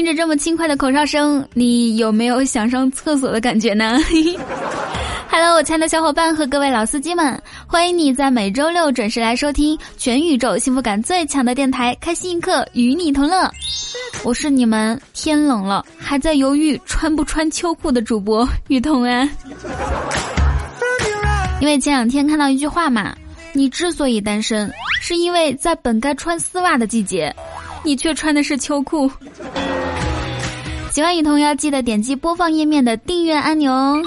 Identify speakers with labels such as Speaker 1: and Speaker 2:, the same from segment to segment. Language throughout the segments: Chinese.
Speaker 1: 听着这么轻快的口哨声，你有没有想上厕所的感觉呢？Hello，我亲爱的小伙伴和各位老司机们，欢迎你在每周六准时来收听全宇宙幸福感最强的电台——开心一刻，与你同乐。我是你们天冷了还在犹豫穿不穿秋裤的主播雨桐啊。因为前两天看到一句话嘛，你之所以单身，是因为在本该穿丝袜的季节，你却穿的是秋裤。喜欢雨桐要记得点击播放页面的订阅按钮哦。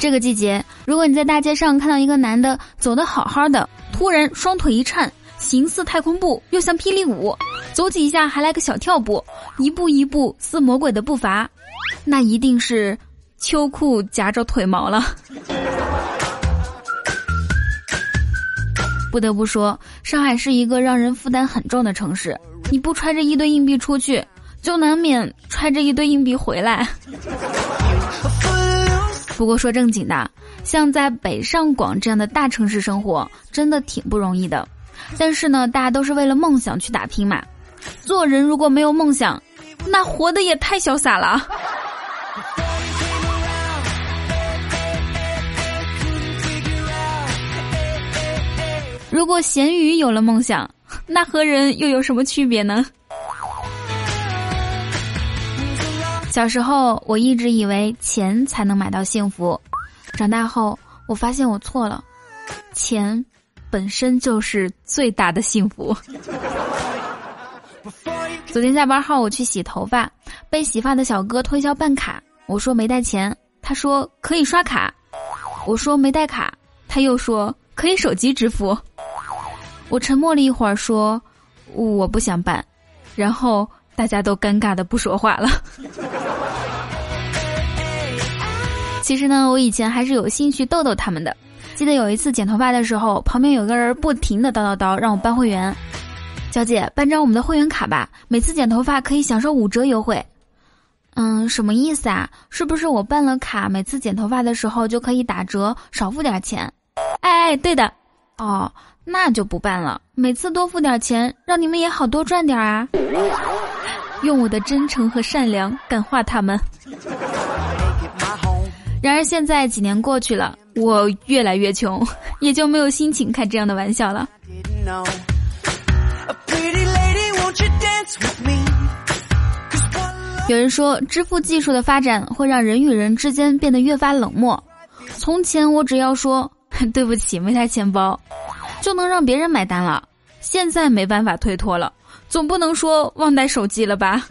Speaker 1: 这个季节，如果你在大街上看到一个男的走得好好的，突然双腿一颤，形似太空步，又像霹雳舞，走几下还来个小跳步，一步一步似魔鬼的步伐，那一定是秋裤夹着腿毛了。不得不说，上海是一个让人负担很重的城市，你不揣着一堆硬币出去，就难免揣着一堆硬币回来。不过说正经的，像在北上广这样的大城市生活，真的挺不容易的。但是呢，大家都是为了梦想去打拼嘛。做人如果没有梦想，那活的也太潇洒了。如果咸鱼有了梦想，那和人又有什么区别呢？小时候，我一直以为钱才能买到幸福。长大后，我发现我错了，钱本身就是最大的幸福。昨天下班后，我去洗头发，被洗发的小哥推销办卡。我说没带钱，他说可以刷卡。我说没带卡，他又说可以手机支付。我沉默了一会儿，说我不想办，然后。大家都尴尬的不说话了。其实呢，我以前还是有兴趣逗逗他们的。记得有一次剪头发的时候，旁边有个人不停的叨叨叨，让我办会员。小姐，办张我们的会员卡吧，每次剪头发可以享受五折优惠。嗯，什么意思啊？是不是我办了卡，每次剪头发的时候就可以打折，少付点钱？哎哎，对的。哦，那就不办了。每次多付点钱，让你们也好多赚点啊。用我的真诚和善良感化他们。然而现在几年过去了，我越来越穷，也就没有心情开这样的玩笑了。有人说，支付技术的发展会让人与人之间变得越发冷漠。从前我只要说对不起，没带钱包，就能让别人买单了。现在没办法推脱了。总不能说忘带手机了吧？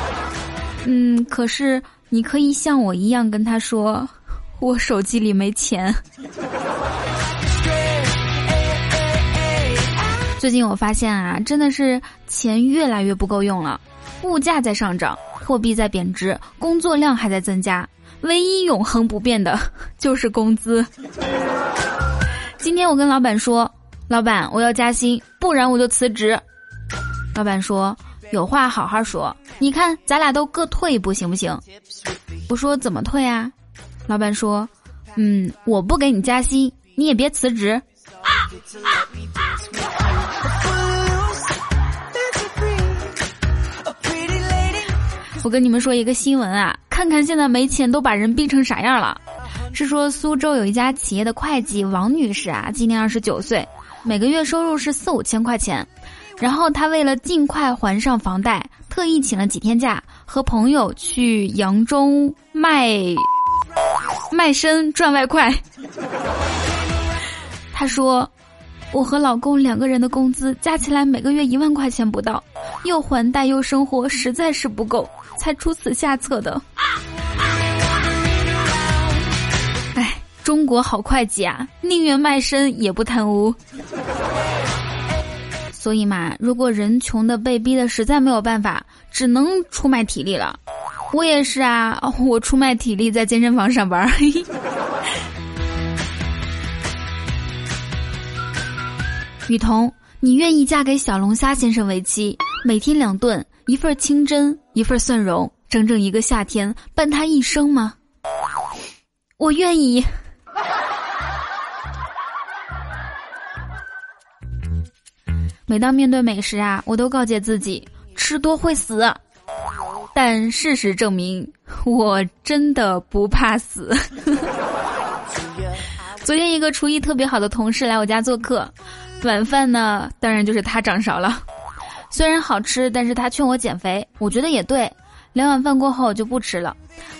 Speaker 1: 嗯，可是你可以像我一样跟他说，我手机里没钱。最近我发现啊，真的是钱越来越不够用了，物价在上涨，货币在贬值，工作量还在增加，唯一永恒不变的 就是工资。今天我跟老板说，老板我要加薪，不然我就辞职。老板说：“有话好好说，你看咱俩都各退一步行不行？”我说：“怎么退啊？”老板说：“嗯，我不给你加薪，你也别辞职。”我跟你们说一个新闻啊，看看现在没钱都把人逼成啥样了。是说苏州有一家企业的会计王女士啊，今年二十九岁，每个月收入是四五千块钱。然后他为了尽快还上房贷，特意请了几天假，和朋友去扬州卖卖身赚外快。他说：“我和老公两个人的工资加起来每个月一万块钱不到，又还贷又生活，实在是不够，才出此下策的。”哎，中国好会计啊，宁愿卖身也不贪污。所以嘛，如果人穷的被逼的实在没有办法，只能出卖体力了。我也是啊，我出卖体力在健身房上班。雨桐，你愿意嫁给小龙虾先生为妻，每天两顿，一份清蒸，一份蒜蓉，整整一个夏天，伴他一生吗？我愿意。每当面对美食啊，我都告诫自己吃多会死。但事实证明，我真的不怕死。昨天一个厨艺特别好的同事来我家做客，晚饭呢，当然就是他掌勺了。虽然好吃，但是他劝我减肥，我觉得也对。两碗饭过后就不吃了。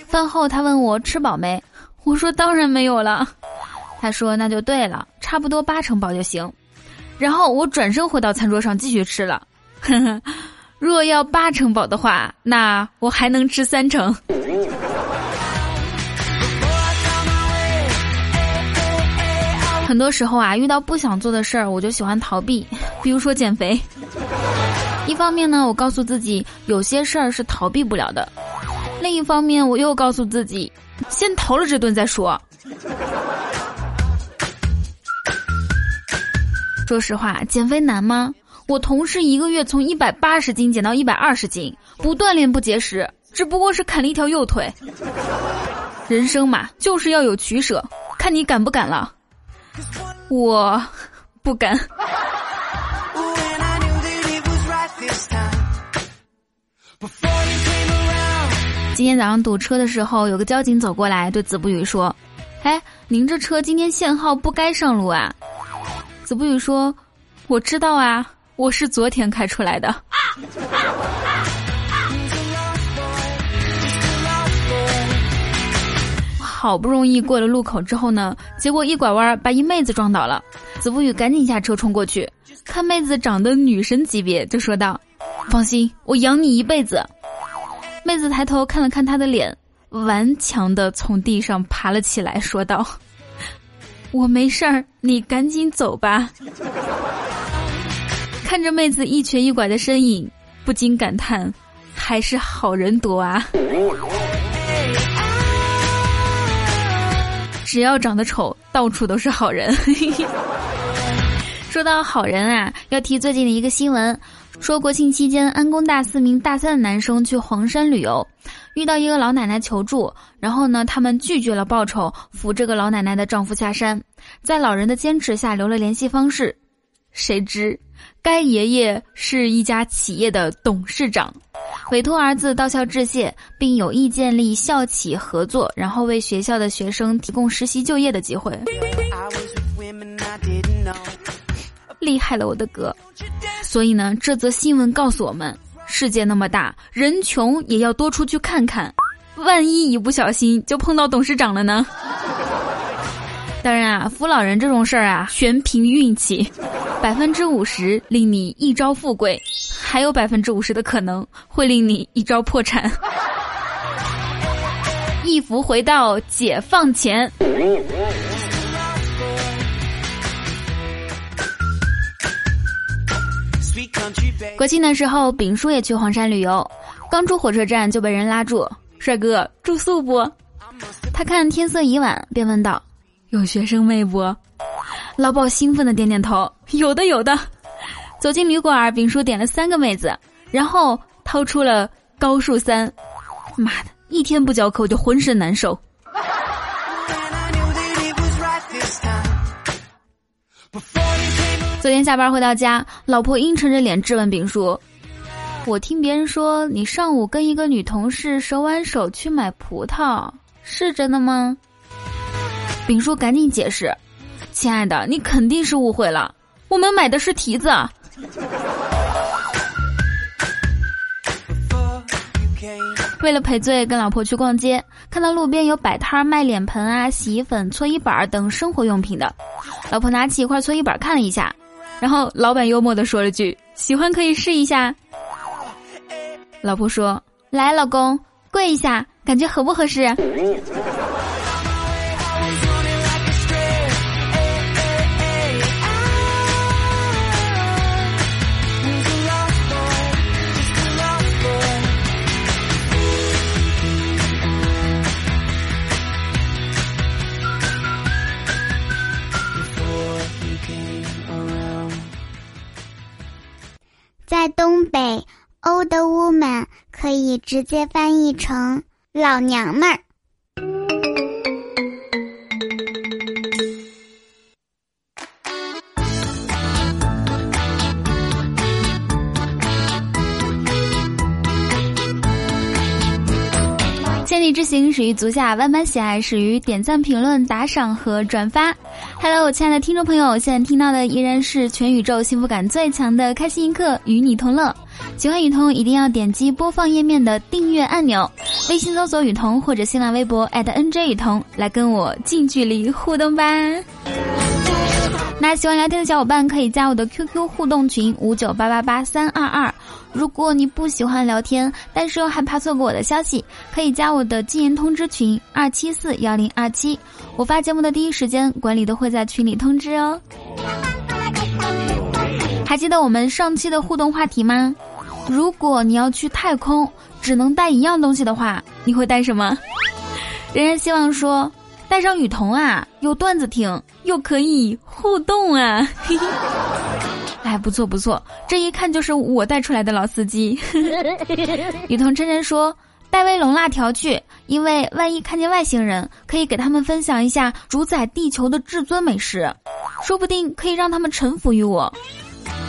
Speaker 1: 饭后他问我吃饱没，我说当然没有了。他说那就对了，差不多八成饱就行。然后我转身回到餐桌上继续吃了。若要八成饱的话，那我还能吃三成。很多时候啊，遇到不想做的事儿，我就喜欢逃避，比如说减肥。一方面呢，我告诉自己有些事儿是逃避不了的；另一方面，我又告诉自己，先逃了这顿再说。说实话，减肥难吗？我同事一个月从一百八十斤减到一百二十斤，不锻炼不节食，只不过是砍了一条右腿。人生嘛，就是要有取舍，看你敢不敢了。我不敢。今天早上堵车的时候，有个交警走过来对子不语说：“哎，您这车今天限号，不该上路啊。”子不语说：“我知道啊。”我是昨天开出来的。好不容易过了路口之后呢，结果一拐弯把一妹子撞倒了。子不语赶紧下车冲过去，看妹子长得女神级别，就说道：“放心，我养你一辈子。”妹子抬头看了看他的脸，顽强的从地上爬了起来，说道：“我没事儿，你赶紧走吧。”看着妹子一瘸一拐的身影，不禁感叹：还是好人多啊！只要长得丑，到处都是好人。说到好人啊，要提最近的一个新闻，说国庆期间，安工大四名大三的男生去黄山旅游，遇到一个老奶奶求助，然后呢，他们拒绝了报酬，扶这个老奶奶的丈夫下山，在老人的坚持下留了联系方式。谁知，该爷爷是一家企业的董事长，委托儿子到校致谢，并有意建立校企合作，然后为学校的学生提供实习就业的机会。厉害了，我的哥！所以呢，这则新闻告诉我们：世界那么大，人穷也要多出去看看，万一一不小心就碰到董事长了呢？当然啊，扶老人这种事儿啊，全凭运气。百分之五十令你一朝富贵，还有百分之五十的可能会令你一朝破产。一扶回到解放前。国庆的时候，丙叔也去黄山旅游，刚出火车站就被人拉住：“帅哥，住宿不？”他看天色已晚，便问道：“有学生妹不？”老鸨兴奋的点点头，有的有的。走进旅馆，丙叔点了三个妹子，然后掏出了高数三。妈的，一天不教课我就浑身难受。昨天下班回到家，老婆阴沉着脸质问丙叔：“我听别人说你上午跟一个女同事手挽手去买葡萄，是真的吗？”丙叔赶紧解释。亲爱的，你肯定是误会了，我们买的是蹄子。为了赔罪，跟老婆去逛街，看到路边有摆摊卖脸盆啊、洗衣粉、搓衣板等生活用品的，老婆拿起一块搓衣板看了一下，然后老板幽默的说了句：“喜欢可以试一下。”老婆说：“来，老公，跪一下，感觉合不合适？”
Speaker 2: 直接翻译成老娘们千里
Speaker 1: 之行始于足下万般喜爱始于点赞评论打赏和转发。哈喽我亲爱的听众朋友现在听到的依然是全宇宙幸福感最强的开心一刻与你同乐。喜欢雨桐一定要点击播放页面的订阅按钮，微信搜索雨桐或者新浪微博 @NJ 雨桐来跟我近距离互动吧。那喜欢聊天的小伙伴可以加我的 QQ 互动群五九八八八三二二。如果你不喜欢聊天，但是又害怕错过我的消息，可以加我的禁言通知群二七四幺零二七。我发节目的第一时间，管理都会在群里通知哦。还记得我们上期的互动话题吗？如果你要去太空，只能带一样东西的话，你会带什么？人人希望说。带上雨桐啊，有段子听，又可以互动啊！哎，不错不错，这一看就是我带出来的老司机。雨桐真真说带威龙辣条去，因为万一看见外星人，可以给他们分享一下主宰地球的至尊美食，说不定可以让他们臣服于我。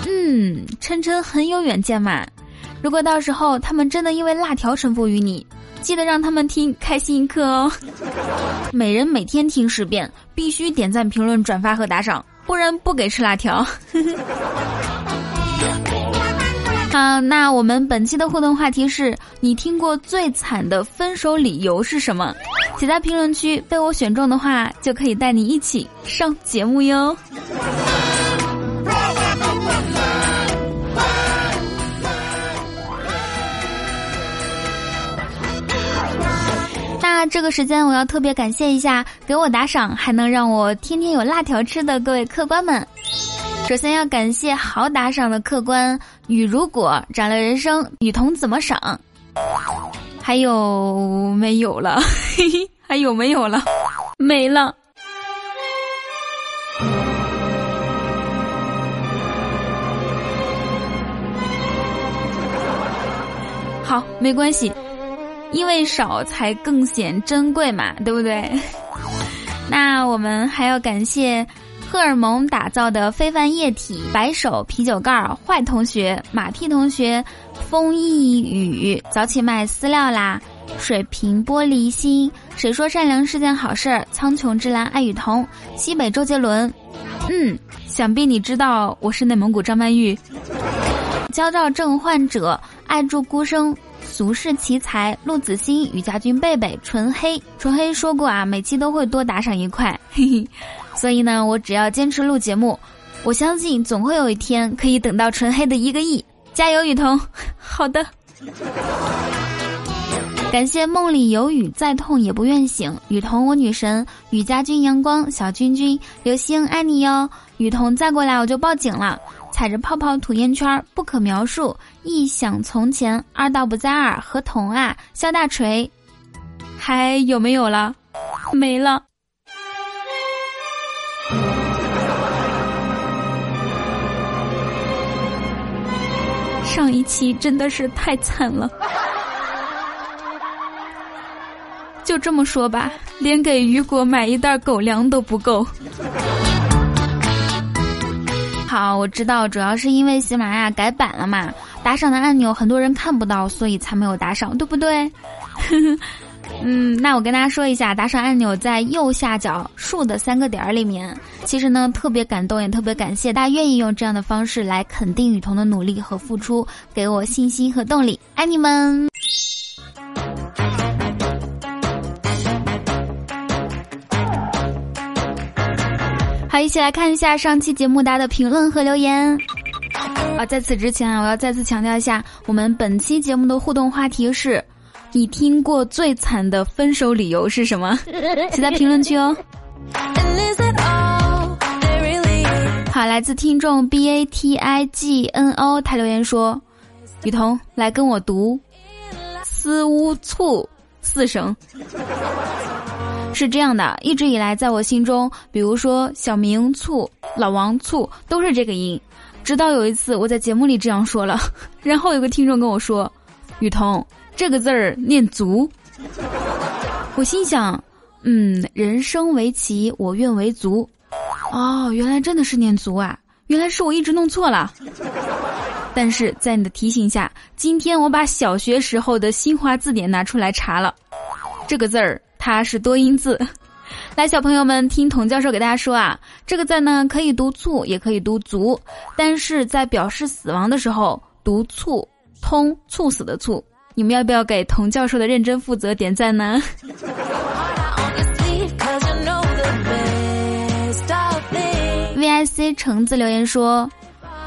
Speaker 1: 嗯，琛琛很有远见嘛。如果到时候他们真的因为辣条臣服于你。记得让他们听开心一刻哦，每人每天听十遍，必须点赞、评论、转发和打赏，不然不给吃辣条。好，那我们本期的互动话题是你听过最惨的分手理由是什么？写在评论区，被我选中的话，就可以带你一起上节目哟。这个时间，我要特别感谢一下给我打赏还能让我天天有辣条吃的各位客官们。首先要感谢好打赏的客官雨如果、斩了人生、雨桐怎么赏，还有没有了？还有没有了？没了。好，没关系。因为少才更显珍贵嘛，对不对？那我们还要感谢荷尔蒙打造的非凡液体、白手啤酒盖儿、坏同学、马屁同学、风一雨、早起卖饲料啦、水瓶玻璃心、谁说善良是件好事儿、苍穹之蓝爱雨桐、西北周杰伦。嗯，想必你知道我是内蒙古张曼玉。焦躁症患者爱住孤生。俗世奇才陆子欣、于家军、贝贝、纯黑、纯黑说过啊，每期都会多打赏一块，嘿嘿。所以呢，我只要坚持录节目，我相信总会有一天可以等到纯黑的一个亿。加油，雨桐！好的。感谢梦里有雨，再痛也不愿醒。雨桐，我女神。雨家军、阳光、小君君、流星，爱你哟。雨桐再过来我就报警了。踩着泡泡吐烟圈，不可描述。一想从前，二道不在耳，合同啊，肖大锤，还有没有了？没了。上一期真的是太惨了，就这么说吧，连给雨果买一袋狗粮都不够。好，我知道，主要是因为喜马拉雅改版了嘛，打赏的按钮很多人看不到，所以才没有打赏，对不对？嗯，那我跟大家说一下，打赏按钮在右下角竖的三个点儿里面。其实呢，特别感动，也特别感谢大家愿意用这样的方式来肯定雨桐的努力和付出，给我信心和动力，爱你们。好，一起来看一下上期节目大家的评论和留言。啊，在此之前啊，我要再次强调一下，我们本期节目的互动话题是：你听过最惨的分手理由是什么？写在评论区哦。好，来自听众 b a t i g n o，他留言说：雨桐来跟我读“思乌醋”四声。是这样的，一直以来，在我心中，比如说小明醋、老王醋都是这个音。直到有一次我在节目里这样说了，然后有个听众跟我说：“雨桐，这个字儿念足。”我心想：“嗯，人生为棋，我愿为足。”哦，原来真的是念足啊！原来是我一直弄错了。但是在你的提醒下，今天我把小学时候的新华字典拿出来查了。这个字儿它是多音字。来，小朋友们听童教授给大家说啊，这个字呢可以读醋，也可以读足，但是在表示死亡的时候读醋，通猝死的猝。你们要不要给童教授的认真负责点赞呢？VIC 橙子留言说：“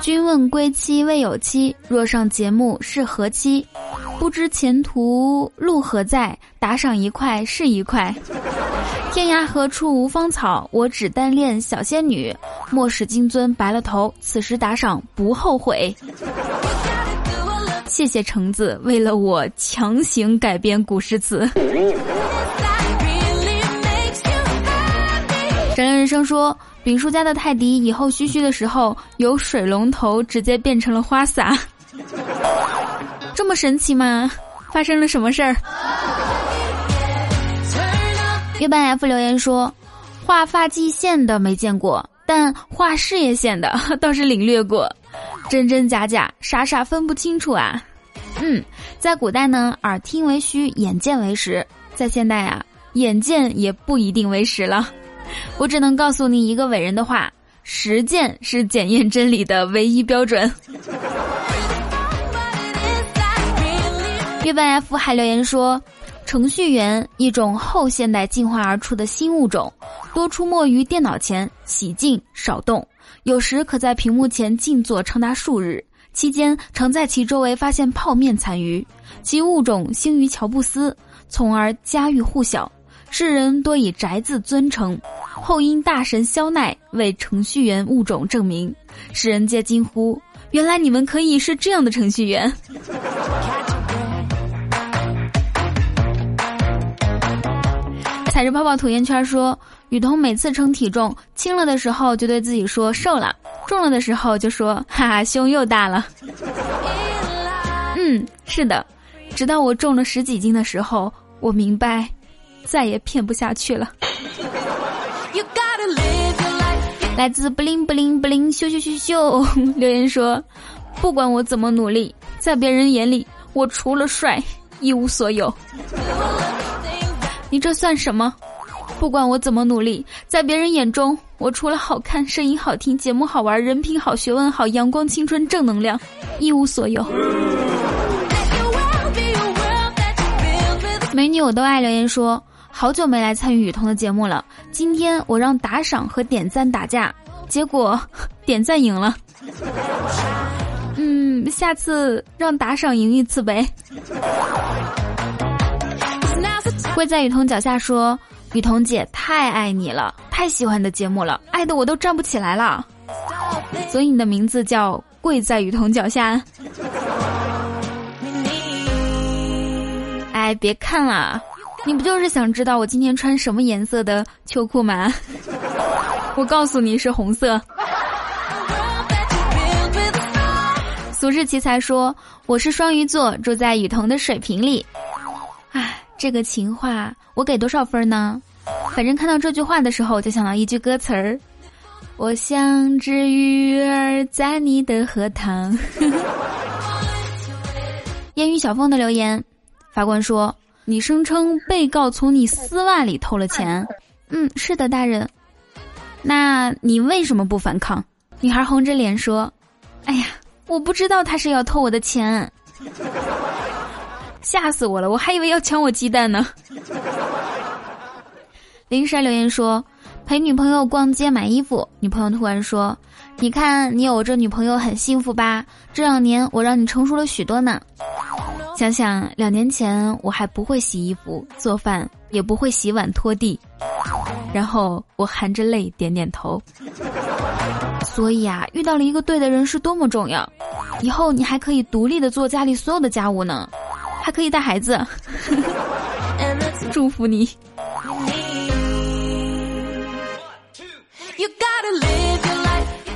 Speaker 1: 君问归期未有期，若上节目是何期？不知前途路何在？打赏一块是一块。天涯何处无芳草？我只单恋小仙女。莫使金樽白了头，此时打赏不后悔。”谢谢橙子为了我强行改编古诗词。生说，丙叔家的泰迪以后嘘嘘的时候，由水龙头直接变成了花洒，这么神奇吗？发生了什么事儿？月半 F 留言说，画发际线的没见过，但画事业线的 倒是领略过，真真假假，傻傻分不清楚啊。嗯，在古代呢，耳听为虚，眼见为实；在现代啊，眼见也不一定为实了。我只能告诉你一个伟人的话：实践是检验真理的唯一标准。月半 F 还留言说，程序员一种后现代进化而出的新物种，多出没于电脑前，喜静少动，有时可在屏幕前静坐长达数日，期间常在其周围发现泡面残余。其物种兴于乔布斯，从而家喻户晓。世人多以宅字尊称，后因大神肖奈为程序员物种证明，世人皆惊呼：原来你们可以是这样的程序员！踩着泡泡吐烟圈说：雨桐每次称体重，轻了的时候就对自己说瘦了，重了的时候就说哈哈胸又大了。嗯，是的，直到我重了十几斤的时候，我明白。再也骗不下去了。来自布灵布灵布灵咻咻咻咻留言说：“不管我怎么努力，在别人眼里，我除了帅一无所有。”你这算什么？不管我怎么努力，在别人眼中，我除了好看、声音好听、节目好玩、人品好、学问好、阳光、青春、正能量，一无所有。美女我都爱留言说。好久没来参与雨桐的节目了，今天我让打赏和点赞打架，结果 点赞赢了。嗯，下次让打赏赢一次呗。跪在雨桐脚下说：“雨桐姐太爱你了，太喜欢你的节目了，爱的我都站不起来了。”所以你的名字叫跪在雨桐脚下。哎，别看了。你不就是想知道我今天穿什么颜色的秋裤吗？我告诉你是红色。俗世奇才说我是双鱼座，住在雨桐的水瓶里。哎，这个情话我给多少分呢？反正看到这句话的时候，就想到一句歌词儿：我像只鱼儿在你的荷塘。烟雨小凤的留言，法官说。你声称被告从你丝袜里偷了钱，嗯，是的，大人。那你为什么不反抗？女孩红着脸说：“哎呀，我不知道他是要偷我的钱，吓死我了，我还以为要抢我鸡蛋呢。”林珊留言说：“陪女朋友逛街买衣服，女朋友突然说：‘你看你有这女朋友很幸福吧？这两年我让你成熟了许多呢。’”想想两年前，我还不会洗衣服、做饭，也不会洗碗、拖地，然后我含着泪点点头。所以啊，遇到了一个对的人是多么重要！以后你还可以独立的做家里所有的家务呢，还可以带孩子。祝福你。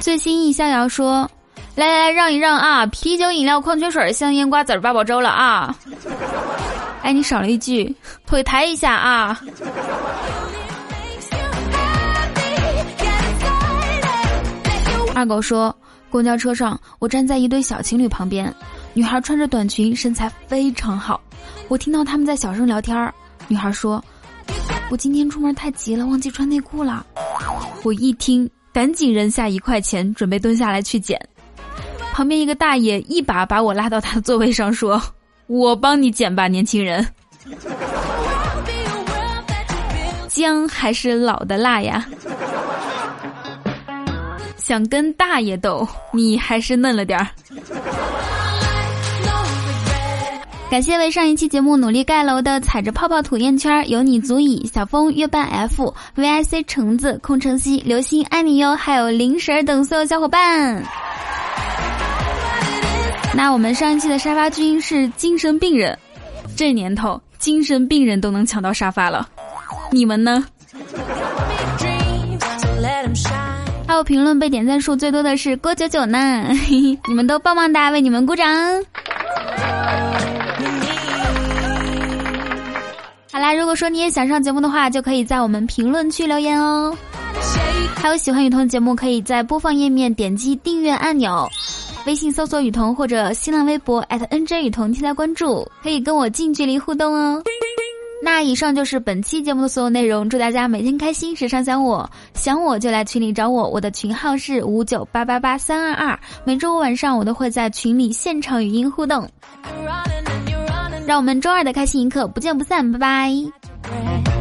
Speaker 1: 最新易逍遥说。来来来，让一让啊！啤酒、饮料、矿泉水、香烟、瓜子、八宝粥了啊！哎，你少了一句，腿抬一下啊！二狗说，公交车上，我站在一对小情侣旁边，女孩穿着短裙，身材非常好。我听到他们在小声聊天儿，女孩说：“我今天出门太急了，忘记穿内裤了。”我一听，赶紧扔下一块钱，准备蹲下来去捡。旁边一个大爷一把把我拉到他的座位上，说：“我帮你捡吧，年轻人。”姜还是老的辣呀。想跟大爷斗，你还是嫩了点儿。感谢为上一期节目努力盖楼的踩着泡泡吐烟圈，有你足矣。小风月半 F VIC 橙子空城西流星爱你哟，还有灵神等所有小伙伴。那我们上一期的沙发君是精神病人，这年头精神病人都能抢到沙发了，你们呢？还有评论被点赞数最多的是郭九九呢，你们都棒棒哒，为你们鼓掌。好啦，如果说你也想上节目的话，就可以在我们评论区留言哦。还有喜欢雨桐的节目，可以在播放页面点击订阅按钮，微信搜索雨桐或者新浪微博 @NJ 雨桐添加关注，可以跟我近距离互动哦。那以上就是本期节目的所有内容，祝大家每天开心，时常想我，想我就来群里找我，我的群号是五九八八八三二二，每周五晚上我都会在群里现场语音互动，让我们周二的开心一刻不见不散，拜拜。